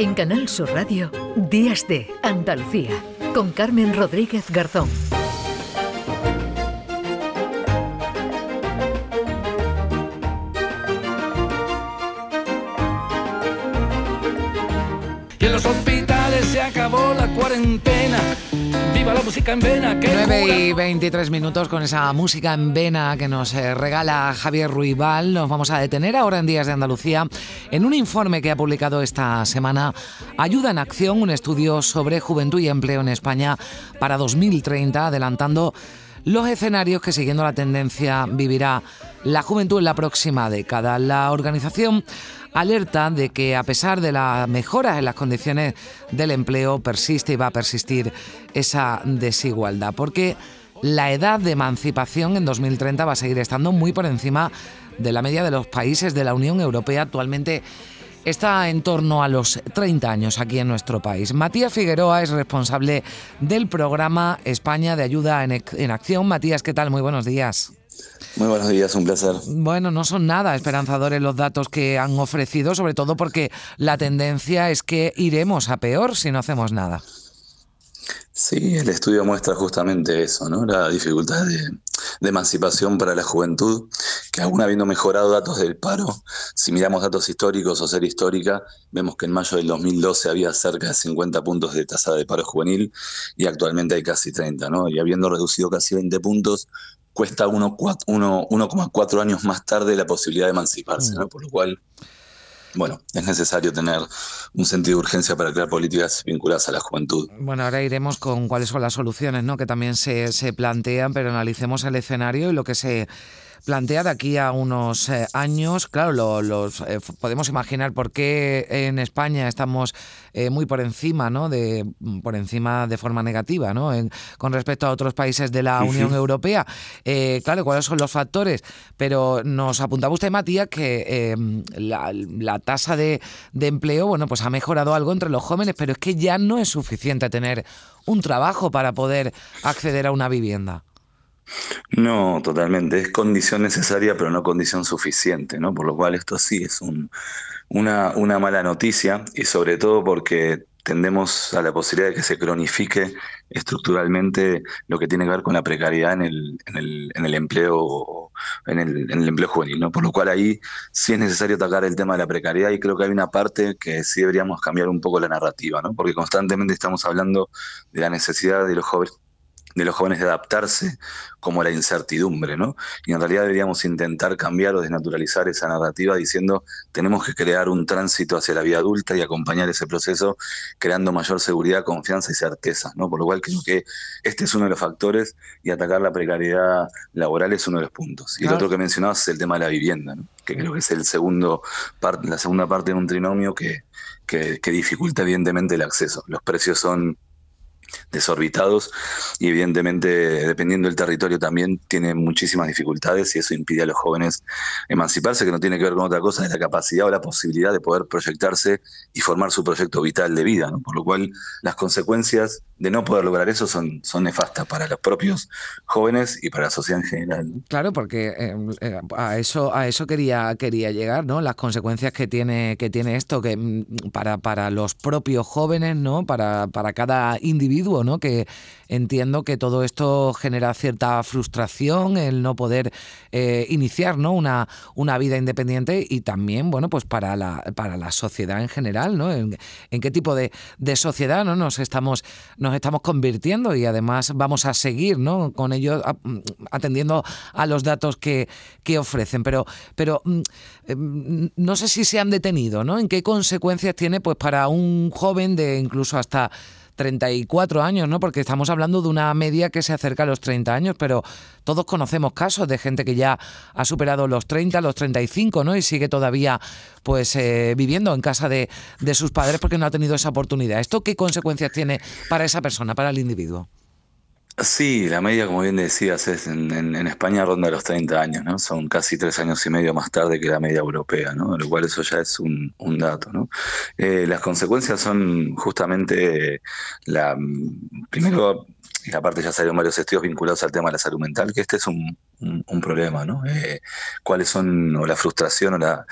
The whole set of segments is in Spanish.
En Canal Sur Radio, Días de Andalucía, con Carmen Rodríguez Garzón. Y en los hospitales se acabó la cuarentena. Viva la música en vena. Que 9 y 23 minutos con esa música en vena que nos eh, regala Javier Ruibal. Nos vamos a detener ahora en Días de Andalucía en un informe que ha publicado esta semana Ayuda en Acción, un estudio sobre juventud y empleo en España para 2030, adelantando los escenarios que siguiendo la tendencia vivirá la juventud en la próxima década. La organización alerta de que a pesar de las mejoras en las condiciones del empleo persiste y va a persistir esa desigualdad, porque la edad de emancipación en 2030 va a seguir estando muy por encima de la media de los países de la Unión Europea actualmente está en torno a los 30 años aquí en nuestro país. Matías Figueroa es responsable del programa España de Ayuda en, Acción. Matías, ¿qué tal? Muy buenos días. Muy buenos días, un placer. Bueno, no son nada esperanzadores los datos que han ofrecido, sobre todo porque la tendencia es que iremos a peor si no hacemos nada. Sí, el estudio muestra justamente eso, ¿no? La dificultad de, de, emancipación para la juventud, que aún habiendo mejorado datos del paro, si miramos datos históricos o serie histórica, vemos que en mayo del 2012 había cerca de 50 puntos de tasa de paro juvenil y actualmente hay casi 30, ¿no? Y habiendo reducido casi 20 puntos, cuesta 1,4 años más tarde la posibilidad de emanciparse, ¿no? Por lo cual, bueno, es necesario tener un sentido de urgencia para crear políticas vinculadas a la juventud. Bueno, ahora iremos con cuáles son las soluciones, ¿no? Que también se, se plantean, pero analicemos el escenario y lo que se plantea de aquí a unos eh, años. Claro, lo, los eh, podemos imaginar por qué en España estamos eh, muy por encima, ¿no? De por encima de forma negativa, ¿no? En, con respecto a otros países de la Unión Europea. claro, cuáles son los factores. Pero nos apuntaba usted, Matías, que la, la, tasa de, de empleo, bueno, pues ha mejorado algo entre los jóvenes, pero es que ya no es suficiente tener un trabajo para poder acceder a una vivienda. No, totalmente. Es condición necesaria, pero no condición suficiente, ¿no? Por lo cual esto sí es un, una, mala noticia y sobre todo porque tendemos a la posibilidad de que se cronifique estructuralmente lo que tiene que ver con la precariedad en el, en el, en el empleo en el empleo juvenil, ¿no? Por lo cual ahí sí es necesario atacar el tema de la precariedad y creo que hay una parte que sí deberíamos cambiar un poco la narrativa, ¿no? Porque constantemente estamos hablando de la necesidad de los jóvenes de los jóvenes de adaptarse como la incertidumbre, ¿no? Y en realidad deberíamos intentar cambiar o desnaturalizar esa narrativa diciendo tenemos que crear un tránsito hacia la vida adulta y acompañar ese proceso creando mayor seguridad, confianza y certeza, ¿no? Por lo cual creo que este es uno de los factores y atacar la precariedad laboral es uno de los puntos. Y claro. el otro que mencionabas es el tema de la vivienda, ¿no? que creo que es el segundo la segunda parte de un trinomio que, que, que dificulta evidentemente el acceso. Los precios son desorbitados y evidentemente dependiendo del territorio también tiene muchísimas dificultades y eso impide a los jóvenes emanciparse, que no tiene que ver con otra cosa, es la capacidad o la posibilidad de poder proyectarse y formar su proyecto vital de vida, por lo cual las consecuencias de no poder lograr eso son, son nefastas para los propios jóvenes y para la sociedad en general. Claro, porque eh, eh, a eso a eso quería quería llegar, ¿no? Las consecuencias que tiene que tiene esto que mm, para para los propios jóvenes, ¿no? Para para cada individuo, Que entiendo que todo esto genera cierta frustración, el no poder eh, iniciar, ¿no? Una una vida independiente y también, bueno, pues para la para la sociedad en general, ¿no? En, qué tipo de, de sociedad, ¿no? Nos estamos nos estamos convirtiendo y además vamos a seguir ¿no? con ello atendiendo a los datos que, que ofrecen. Pero, pero no sé si se han detenido, ¿no? ¿En qué consecuencias tiene pues para un joven de incluso hasta 34 años, ¿no? Porque estamos hablando de una media que se acerca a los 30 años, pero todos conocemos casos de gente que ya ha superado los 30, los 35, ¿no? Y sigue todavía, pues, eh, viviendo en casa de, de sus padres porque no ha tenido esa oportunidad. ¿Esto qué consecuencias tiene para esa persona, para el individuo? Sí, la media, como bien decías, es en, España ronda los 30 años, ¿no? Son casi tres años y medio más tarde que la media europea, ¿no? Lo cual eso ya es un, un dato, ¿no? Eh, las consecuencias son justamente la primero y aparte ya salieron varios estudios vinculados al tema de la salud mental, que este es un, problema, ¿no? Eh, ¿Cuáles son o la frustración o la,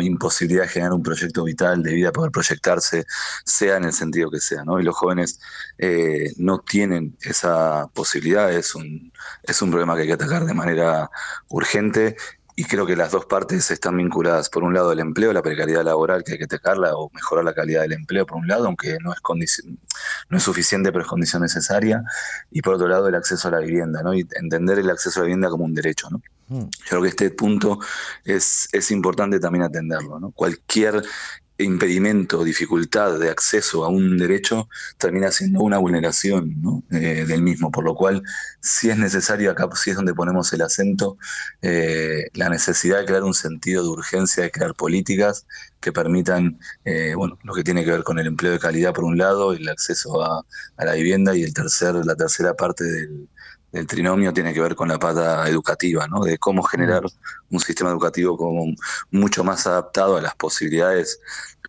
imposibilidad de generar un proyecto vital de vida, poder proyectarse, sea en el sentido que sea, ¿no? Y los jóvenes eh, no tienen esa posibilidad, es un, es un problema que hay que atacar de manera urgente y creo que las dos partes están vinculadas. Por un lado, el empleo, la precariedad laboral, que hay que atacarla o mejorar la calidad del empleo, por un lado, aunque no es, no es suficiente, pero es condición necesaria. Y por otro lado, el acceso a la vivienda, ¿no? Y entender el acceso a la vivienda como un derecho, ¿no? Mm. Yo creo que este punto es, es importante también atenderlo. ¿no? Cualquier impedimento, dificultad de acceso a un derecho termina siendo una vulneración eh, del mismo, por lo cual si es necesario, acá sí es donde ponemos el acento, eh, la necesidad de crear un sentido de urgencia, de crear políticas que permitan, eh, bueno, lo que tiene que ver con el empleo de calidad por un lado, el acceso a, a la vivienda y el tercer, la tercera parte del, el trinomio tiene que ver con la pata educativa, ¿no? de cómo generar un sistema educativo como mucho más adaptado a las posibilidades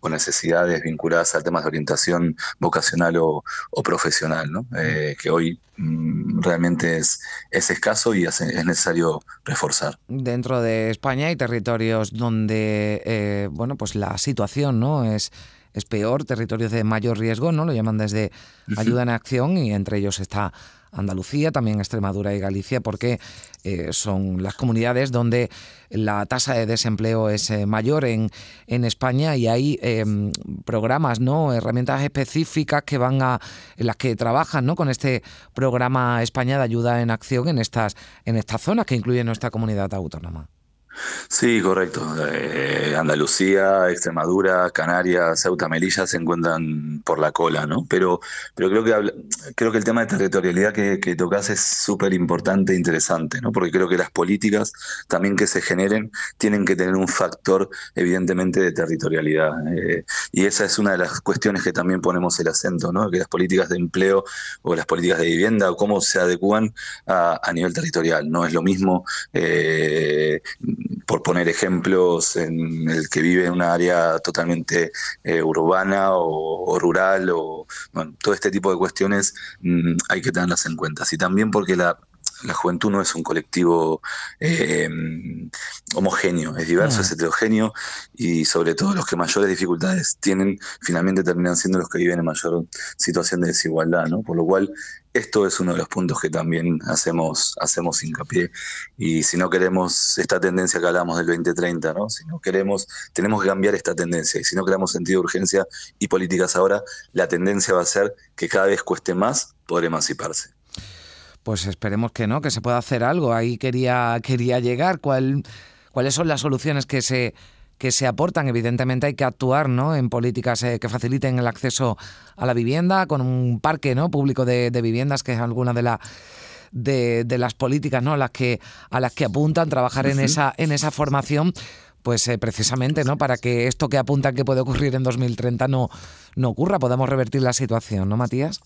o necesidades vinculadas al tema de orientación vocacional o, profesional, ¿no? Eh, que hoy mm, realmente es, es escaso y es, necesario reforzar. Dentro de España hay territorios donde eh, bueno, pues la situación ¿no? es es peor, territorios de mayor riesgo, ¿no? Lo llaman desde ayuda en acción y entre ellos está Andalucía, también Extremadura y Galicia, porque eh, son las comunidades donde la tasa de desempleo es eh, mayor en, en, España y hay em, programas, ¿no? herramientas específicas que van a, en las que trabajan ¿no? con este programa España de ayuda en acción en estas, en estas zonas que incluye nuestra comunidad autónoma. Sí, correcto. Eh, Andalucía, Extremadura, Canarias, Ceuta, Melilla se encuentran por la cola, ¿no? Pero, pero creo que creo que el tema de territorialidad que, que tocas es súper importante e interesante, ¿no? Porque creo que las políticas también que se generen tienen que tener un factor, evidentemente, de territorialidad. Eh, y esa es una de las cuestiones que también ponemos el acento, ¿no? Que las políticas de empleo o las políticas de vivienda o cómo se adecúan a, a nivel territorial. No es lo mismo. Eh, por poner ejemplos, en el que vive en una área totalmente eh, urbana o, rural, o todo este tipo de cuestiones mm, hay que tenerlas en cuenta. Y también porque la, juventud no es un colectivo eh, homogéneo, es diverso, es heterogéneo y sobre todo los que mayores dificultades tienen finalmente terminan siendo los que viven en mayor situación de desigualdad, ¿no? Por lo cual esto es uno de los puntos que también hacemos, hacemos hincapié. Y si no queremos esta tendencia que hablamos del 2030, ¿no? Si no queremos, tenemos que cambiar esta tendencia. Y si no creamos sentido de urgencia y políticas ahora, la tendencia va a ser que cada vez cueste más poder emanciparse. Pues esperemos que no, que se pueda hacer algo. Ahí quería, quería llegar. ¿Cuál, ¿Cuáles son las soluciones que se que se aportan. Evidentemente hay que actuar ¿no? en políticas eh, que faciliten el acceso a la vivienda, con un parque ¿no? público de, viviendas, que es alguna de, la, de, las políticas ¿no? a, las que, a las que apuntan, trabajar en, esa, en esa formación pues eh, precisamente no para que esto que apuntan que puede ocurrir en 2030 no, no ocurra, podamos revertir la situación, ¿no, Matías?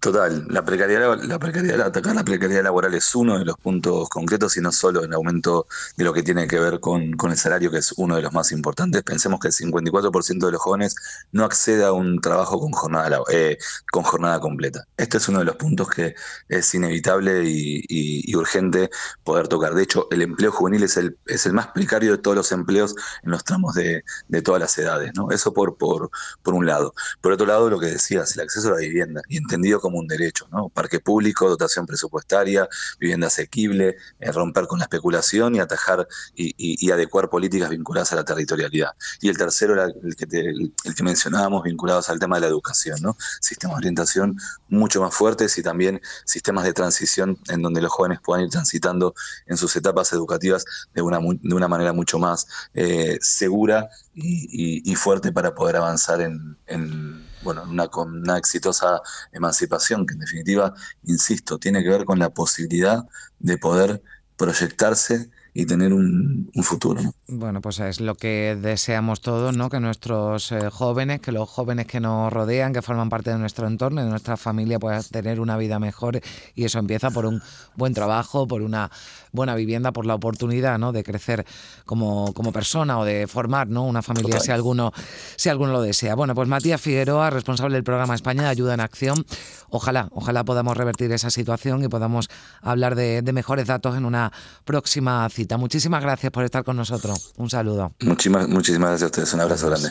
Total, la precariedad, la precariedad, atacar la precariedad laboral es uno de los puntos concretos y no solo el aumento de lo que tiene que ver con, el salario, que es uno de los más importantes. Pensemos que el 54% de los jóvenes no accede a un trabajo con jornada, eh, con jornada completa. Este es uno de los puntos que es inevitable y, urgente poder tocar. De hecho, el empleo juvenil es el, es el más precario de todos los empleos en los tramos de, todas las edades. ¿no? Eso por, por, por un lado. Por otro lado, lo que decías, el acceso a la vivienda. Y como un derecho, ¿no? Parque público, dotación presupuestaria, vivienda asequible, eh, romper con la especulación y atajar y, adecuar políticas vinculadas a la territorialidad. Y el tercero era el que, el, que mencionábamos, vinculados al tema de la educación, ¿no? Sistemas de orientación mucho más fuertes y también sistemas de transición en donde los jóvenes puedan ir transitando en sus etapas educativas de una, de una manera mucho más eh, segura y, fuerte para poder avanzar en bueno, una, una exitosa emancipación, que en definitiva, insisto, tiene que ver con la posibilidad de poder proyectarse y tener un, futuro. Bueno, pues es lo que deseamos todos, ¿no? Que nuestros eh, jóvenes, que los jóvenes que nos rodean, que forman parte de nuestro entorno, de nuestra familia, puedan tener una vida mejor y eso empieza por un buen trabajo, por una buena vivienda, por la oportunidad, ¿no? De crecer como, como persona o de formar, ¿no? Una familia si alguno, si alguno lo desea. Bueno, pues Matías Figueroa, responsable del programa España de Ayuda en Acción. Ojalá, ojalá podamos revertir esa situación y podamos hablar de, de mejores datos en una próxima cita. Muchísimas gracias por estar con nosotros. Un saludo. Muchísimas, muchísimas gracias a ustedes. Un abrazo grande.